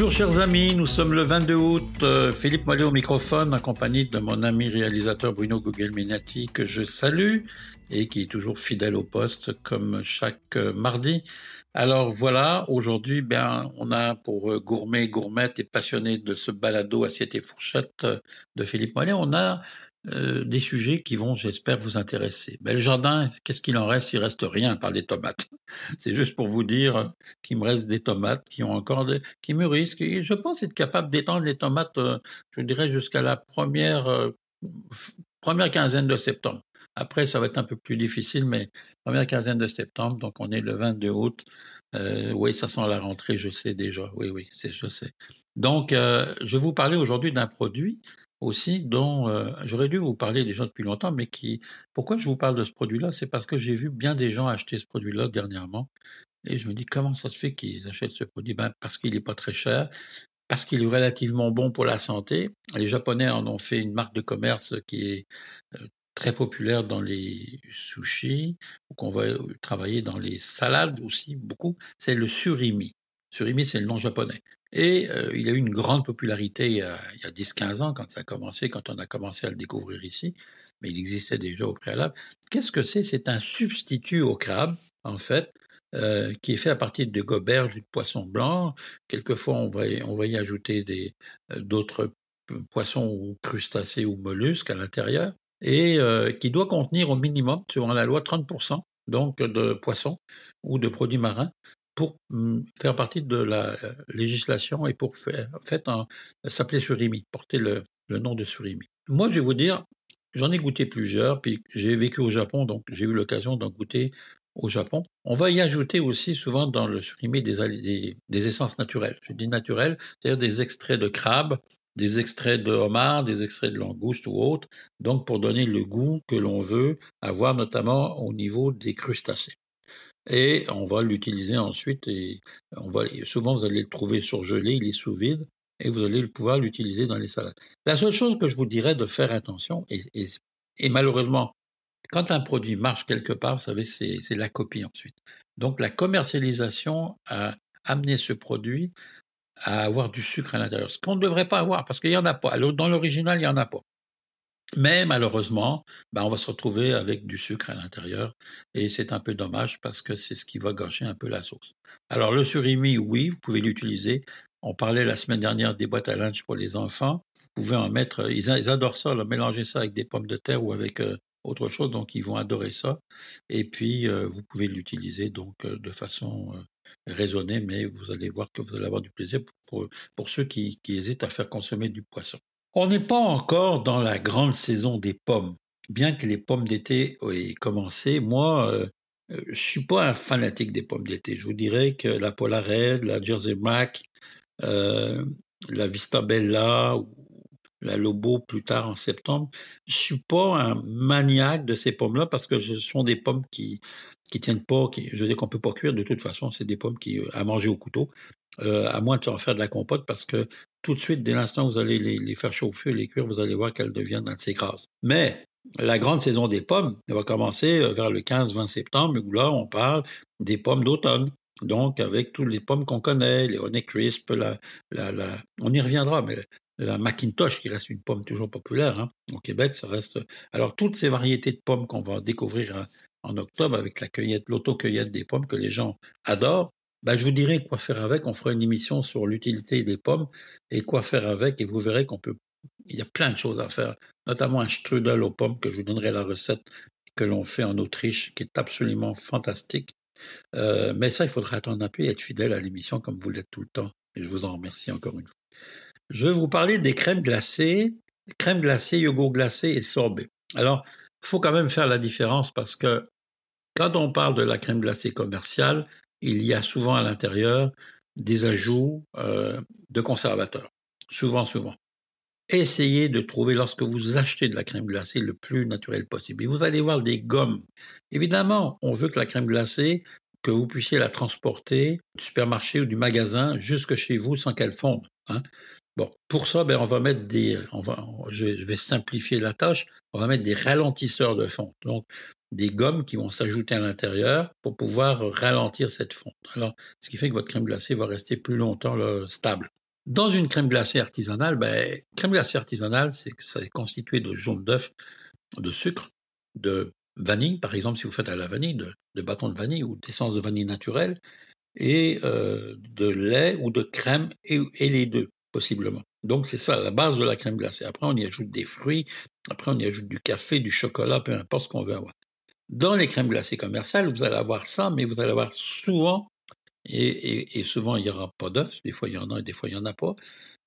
Bonjour chers amis, nous sommes le 22 août. Euh, Philippe Mollet au microphone en compagnie de mon ami réalisateur Bruno Gugelminati que je salue et qui est toujours fidèle au poste comme chaque euh, mardi. Alors voilà, aujourd'hui, ben, on a pour euh, gourmet, gourmette et passionné de ce balado assiette et fourchette de Philippe Mollet, on a euh, des sujets qui vont, j'espère, vous intéresser. Ben, le jardin, qu'est-ce qu'il en reste? Il reste rien par des tomates. C'est juste pour vous dire qu'il me reste des tomates qui ont encore des, qui mûrissent. Qui, je pense être capable d'étendre les tomates, euh, je dirais, jusqu'à la première euh, première quinzaine de septembre. Après, ça va être un peu plus difficile, mais première quinzaine de septembre, donc on est le 22 août. oui, ça sent la rentrée, je sais déjà. Oui, oui, c'est, je sais. Donc, je vais vous parler aujourd'hui d'un produit aussi dont euh, j'aurais dû vous parler déjà depuis longtemps, mais qui pourquoi je vous parle de ce produit-là, c'est parce que j'ai vu bien des gens acheter ce produit-là dernièrement, et je me dis comment ça se fait qu'ils achètent ce produit? Ben parce qu'il n'est pas très cher, parce qu'il est relativement bon pour la santé. Les Japonais en ont fait une marque de commerce qui est euh, très populaire dans les sushis, qu'on va travailler dans les salades aussi beaucoup. C'est le surimi. Surimi, c'est le nom japonais. Et euh, il a eu une grande popularité il y a, a 10-15 ans quand ça a commencé, quand on a commencé à le découvrir ici, mais il existait déjà au préalable. Qu'est-ce que c'est? C'est un substitut au crabe, en fait, euh, qui est fait à partir de goberges ou de poissons blancs. Quelquefois, on va, on va y ajouter des, euh, d'autres poissons ou crustacés ou mollusques à l'intérieur, et qui doit contenir au minimum, selon la loi, 30% donc de poissons ou de produits marins pour mm, faire partie de la euh, législation et pour faire, en fait, s'appeler surimi, porter le, nom de surimi. Moi, je vais vous dire, j'en ai goûté plusieurs, puis j'ai vécu au Japon, donc j'ai eu l'occasion d'en goûter au Japon. On va y ajouter aussi souvent dans le surimi des, des, essences naturelles. Je dis naturelles, c'est-à-dire des extraits de crabe, des extraits de homard, des extraits de langouste ou autres, donc pour donner le goût que l'on veut avoir notamment au niveau des crustacés et on va l'utiliser ensuite et on va souvent vous allez le trouver surgelé, il est sous vide et vous allez pouvoir l'utiliser dans les salades. La seule chose que je vous dirais de faire attention et, et, malheureusement quand un produit marche quelque part, vous savez, c'est la copie ensuite. Donc la commercialisation a amené ce produit à avoir du sucre à l'intérieur, ce qu'on ne devrait pas avoir parce qu'il n'y en a pas. Dans l'original, il n'y en a pas. Mais malheureusement, ben, on va se retrouver avec du sucre à l'intérieur et c'est un peu dommage parce que c'est ce qui va gâcher un peu la sauce. Alors le surimi, oui, vous pouvez l'utiliser. On parlait la semaine dernière des boîtes à lunch pour les enfants. Vous pouvez en mettre, ils, adorent ça, mélanger ça avec des pommes de terre ou avec euh, autre chose, donc ils vont adorer ça. Et puis euh, vous pouvez l'utiliser donc euh, de façon raisonnée, mais vous allez voir que vous allez avoir du plaisir pour, ceux qui hésitent à faire consommer du poisson. On n'est pas encore dans la grande saison des pommes. Bien que les pommes d'été aient commencé, moi, euh, euh, je suis pas un fanatique des pommes d'été. Je vous dirais que la Polar Red, la Jersey Mac, euh, la Vista Bella ou la Lobo plus tard en septembre, je suis pas un maniaque de ces pommes-là parce que ce sont des pommes qui qui tiennent pas, qui, je dis qu'on peut pas cuire de toute façon, c'est des pommes qui à manger au couteau, à moins de en faire de la compote parce que tout de suite, dès l'instant où vous allez les, faire chauffer, les cuire, vous allez voir qu'elles deviennent assez grasses. Mais la grande saison des pommes elle va commencer euh, vers le 15-20 septembre, où là, on parle des pommes d'automne. Donc, avec toutes les pommes qu'on connaît, les Honey Crisp, la, la, la, on y reviendra, mais la Macintosh, qui reste une pomme toujours populaire, hein. au Québec, ça reste. Alors, toutes ces variétés de pommes qu'on va découvrir hein, en octobre avec la cueillette, l'auto-cueillette des pommes que les gens adorent, ben, je vous dirai quoi faire avec. On fera une émission sur l'utilité des pommes et quoi faire avec, et vous verrez qu'on peut. Il y a plein de choses à faire, notamment un strudel aux pommes que je vous donnerai la recette que l'on fait en Autriche, qui est absolument fantastique. Euh, mais ça, il faudra attendre un peu et être fidèle à l'émission comme vous l'êtes tout le temps. Et je vous en remercie encore une fois. Je vais vous parler des crèmes glacées, crème glacée, yogourt glacé et sorbet. Alors, faut quand même faire la différence parce que quand on parle de la crème glacée commerciale, il y a souvent à l'intérieur des ajouts euh, de conservateurs. Souvent, souvent. Essayez de trouver, lorsque vous achetez de la crème glacée, le plus naturel possible. Et vous allez voir des gommes. Évidemment, on veut que la crème glacée, que vous puissiez la transporter du supermarché ou du magasin jusque chez vous sans qu'elle fonde. Hein. Bon, pour ça, ben, on va mettre des, je vais simplifier la tâche, on va mettre des ralentisseurs de fonte. Donc, des gommes qui vont s'ajouter à l'intérieur pour pouvoir ralentir cette fonte. Alors, ce qui fait que votre crème glacée va rester plus longtemps stable. Dans une crème glacée artisanale, ben, crème glacée artisanale, c'est que ça est constitué de jaune d'œuf, de sucre, de vanille, par exemple, si vous faites à la vanille, de, bâtons de vanille ou d'essence de vanille naturelle, et euh, de lait ou de crème, et, et les deux, possiblement. Donc, c'est ça, la base de la crème glacée. Après, on y ajoute des fruits, après, on y ajoute du café, du chocolat, peu importe ce qu'on veut avoir. Dans les crèmes glacées commerciales, vous allez avoir ça, mais vous allez avoir souvent, et, souvent il n'y aura pas d'œufs, des fois il y en a et des fois il n'y en a pas,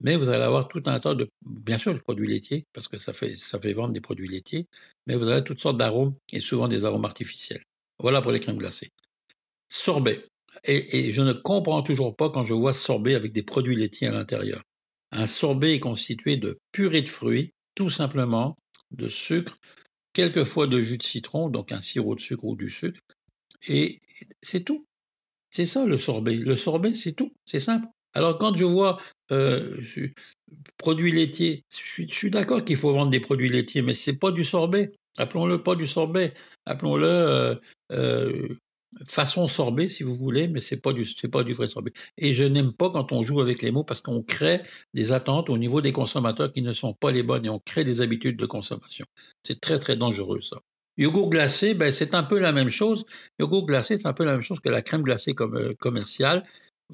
mais vous allez avoir tout un tas de, bien sûr, de produits laitiers, parce que ça fait, ça fait vendre des produits laitiers, mais vous avez toutes sortes d'arômes, et souvent des arômes artificiels. Voilà pour les crèmes glacées. Sorbet. Et, et je ne comprends toujours pas quand je vois sorbet avec des produits laitiers à l'intérieur. Un sorbet est constitué de purée de fruits, tout simplement, de sucre, quelquefois de jus de citron, donc un sirop de sucre ou du sucre, et c'est tout. C'est ça le sorbet. Le sorbet, c'est tout. C'est simple. Alors quand je vois euh, produits laitiers, je suis, je suis d'accord qu'il faut vendre des produits laitiers, mais c'est pas du sorbet. Appelons-le pas du sorbet. Appelons-le euh, euh, façon sorbet, si vous voulez, mais c'est pas pas du vrai sorbet. Et je n'aime pas quand on joue avec les mots parce qu'on crée des attentes au niveau des consommateurs qui ne sont pas les bonnes et on crée des habitudes de consommation. C'est très très dangereux ça. Yogourt glacé, ben c'est un peu la même chose. Yogourt glacé, c'est un peu la même chose que la crème glacée comme, euh, commerciale.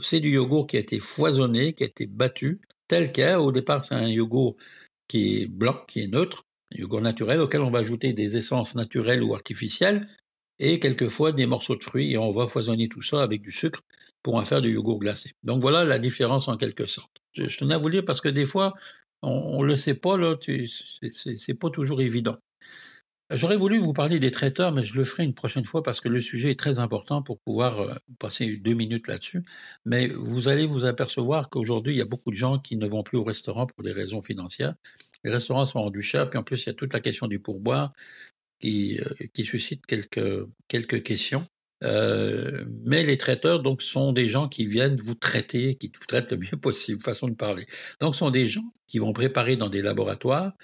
C'est du yogourt qui a été foisonné, qui a été battu, tel quel. Au départ, c'est un yogourt qui est blanc, qui est neutre, un yogourt naturel auquel on va ajouter des essences naturelles ou artificielles et quelquefois des morceaux de fruits et on va foisonner tout ça avec du sucre pour en faire du yogourt glacé. Donc voilà la différence en quelque sorte. Je, tenais à vous dire parce que des fois, on, ne le sait pas, là, c'est pas toujours évident. J'aurais voulu vous parler des traiteurs, mais je le ferai une prochaine fois parce que le sujet est très important pour pouvoir euh, passer deux minutes là-dessus. Mais vous allez vous apercevoir qu'aujourd'hui, il y a beaucoup de gens qui ne vont plus au restaurant pour des raisons financières. Les restaurants sont rendus chers, puis en plus, il y a toute la question du pourboire qui, euh, qui suscite quelques, quelques questions. Euh, mais les traiteurs donc sont des gens qui viennent vous traiter, qui vous traitent le mieux possible, façon de parler. Donc sont des gens qui vont préparer dans des laboratoires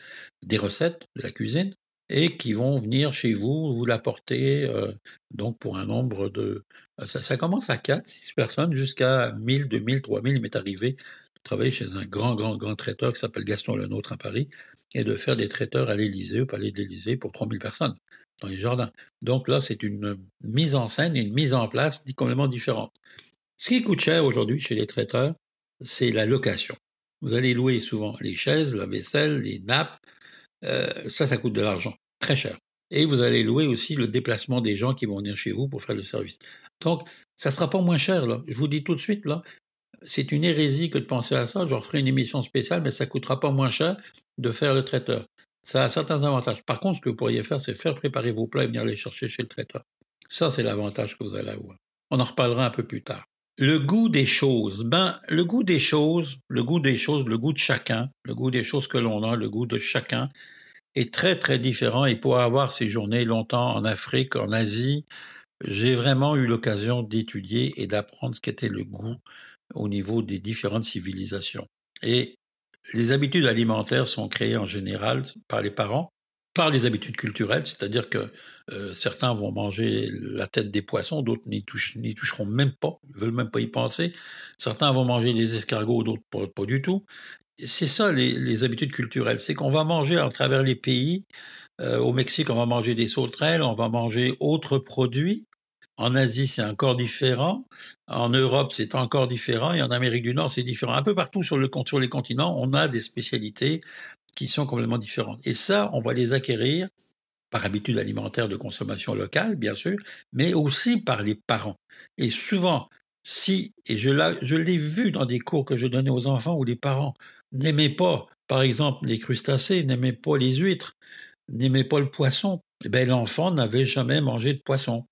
des recettes de la cuisine et qui vont venir chez vous vous l'apporter euh, donc pour un nombre de ça, ça commence à 4 6 personnes jusqu'à 1000 2000 3000 il m'est arrivé de travailler chez un grand grand grand traiteur qui s'appelle Gaston Lenôtre à Paris et de faire des traiteurs à l'Élysée, au palais de l'Élysée, pour 3000 personnes dans les jardins. Donc là, c'est une mise en scène une mise en place complètement différente. Ce qui coûte cher aujourd'hui chez les traiteurs, c'est la location. Vous allez louer souvent les chaises, la vaisselle, les nappes. Euh, ça, ça coûte de l'argent, très cher. Et vous allez louer aussi le déplacement des gens qui vont venir chez vous pour faire le service. Donc, ça sera pas moins cher, là. Je vous dis tout de suite, là, c'est une hérésie que de penser à ça. Je ferai une émission spéciale, mais ça coûtera pas moins cher de faire le traiteur. Ça a certains avantages. Par contre, ce que vous pourriez faire, c'est faire préparer vos plats et venir les chercher chez le traiteur. Ça, c'est l'avantage que vous allez avoir. On en reparlera un peu plus tard. Le goût des choses. Ben, le goût des choses, le goût des choses, le goût de chacun, le goût des choses que l'on a, le goût de chacun est très, très différent. Et pour avoir séjourné longtemps en Afrique, en Asie, j'ai vraiment eu l'occasion d'étudier et d'apprendre ce qu'était le goût au niveau des différentes civilisations. Et les habitudes alimentaires sont créées en général par les parents, par les habitudes culturelles, c'est-à-dire que euh, certains vont manger la tête des poissons, d'autres n'y toucheront même pas, ne veulent même pas y penser. Certains vont manger des escargots, d'autres pas, du tout. C'est ça les, habitudes culturelles, c'est qu'on va manger à travers les pays. Euh, au Mexique, on va manger des sauterelles, on va manger autres produits en Asie, c'est encore différent. En Europe, c'est encore différent. Et en Amérique du Nord, c'est différent. Un peu partout sur, le, sur les continents, on a des spécialités qui sont complètement différentes. Et ça, on va les acquérir par habitude alimentaire de consommation locale, bien sûr, mais aussi par les parents. Et souvent, si, et je l'ai vu dans des cours que je donnais aux enfants où les parents n'aimaient pas, par exemple, les crustacés, n'aimaient pas les huîtres, n'aimaient pas le poisson, eh ben, l'enfant n'avait jamais mangé de poisson.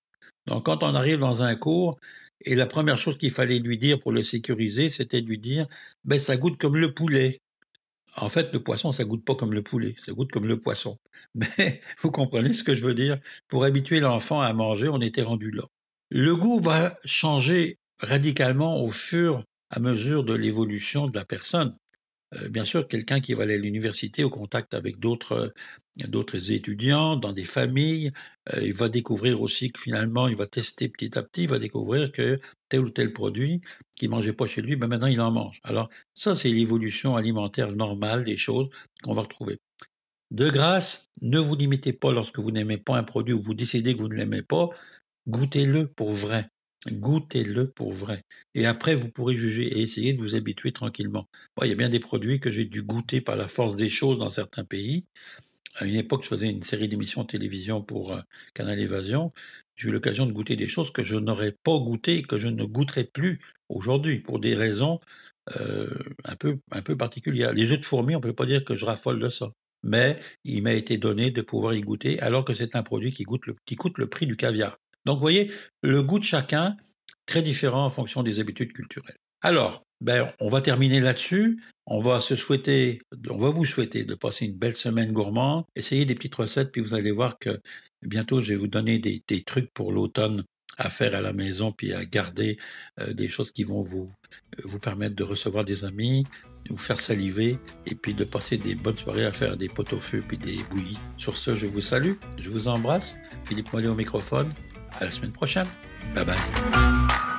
Donc, quand on arrive dans un cours, et la première chose qu'il fallait lui dire pour le sécuriser, c'était de lui dire, ben, ça goûte comme le poulet. En fait, le poisson, ça goûte pas comme le poulet, ça goûte comme le poisson. Mais vous comprenez ce que je veux dire? Pour habituer l'enfant à manger, on était rendu là. Le goût va changer radicalement au fur et à mesure de l'évolution de la personne. Euh, bien sûr, quelqu'un qui va aller à l'université au contact avec d'autres d'autres étudiants, dans des familles. Euh, il va découvrir aussi que finalement, il va tester petit à petit, il va découvrir que tel ou tel produit qu'il mangeait pas chez lui, ben maintenant il en mange. Alors ça, c'est l'évolution alimentaire normale des choses qu'on va retrouver. De grâce, ne vous limitez pas lorsque vous n'aimez pas un produit ou vous décidez que vous ne l'aimez pas, goûtez-le pour vrai. Goûtez-le pour vrai. Et après, vous pourrez juger et essayer de vous habituer tranquillement. il y a bien des produits que j'ai dû goûter par la force des choses dans certains pays. À une époque, je faisais une série d'émissions de télévision pour euh, Canal Évasion. J'ai eu l'occasion de goûter des choses que je n'aurais pas goûtées, que je ne goûterai plus aujourd'hui, pour des raisons euh, un peu un peu particulières. Les œufs de fourmi, on peut pas dire que je raffole de ça, mais il m'a été donné de pouvoir y goûter, alors que c'est un produit qui, coûte le, qui coûte le prix du caviar. Donc, vous voyez, le goût de chacun, très différent en fonction des habitudes culturelles. Alors, ben, on va terminer là-dessus. On va se souhaiter, on va vous souhaiter de passer une belle semaine gourmande. Essayez des petites recettes, puis vous allez voir que bientôt, je vais vous donner des, trucs pour l'automne à faire à la maison, puis à garder euh, des choses qui vont vous, vous permettre de recevoir des amis, vous faire saliver, et puis de passer des bonnes soirées à faire des pots au feu, puis des bouillies. Sur ce, je vous salue, je vous embrasse. Philippe Mollet au microphone. À la semaine prochaine. Bye bye.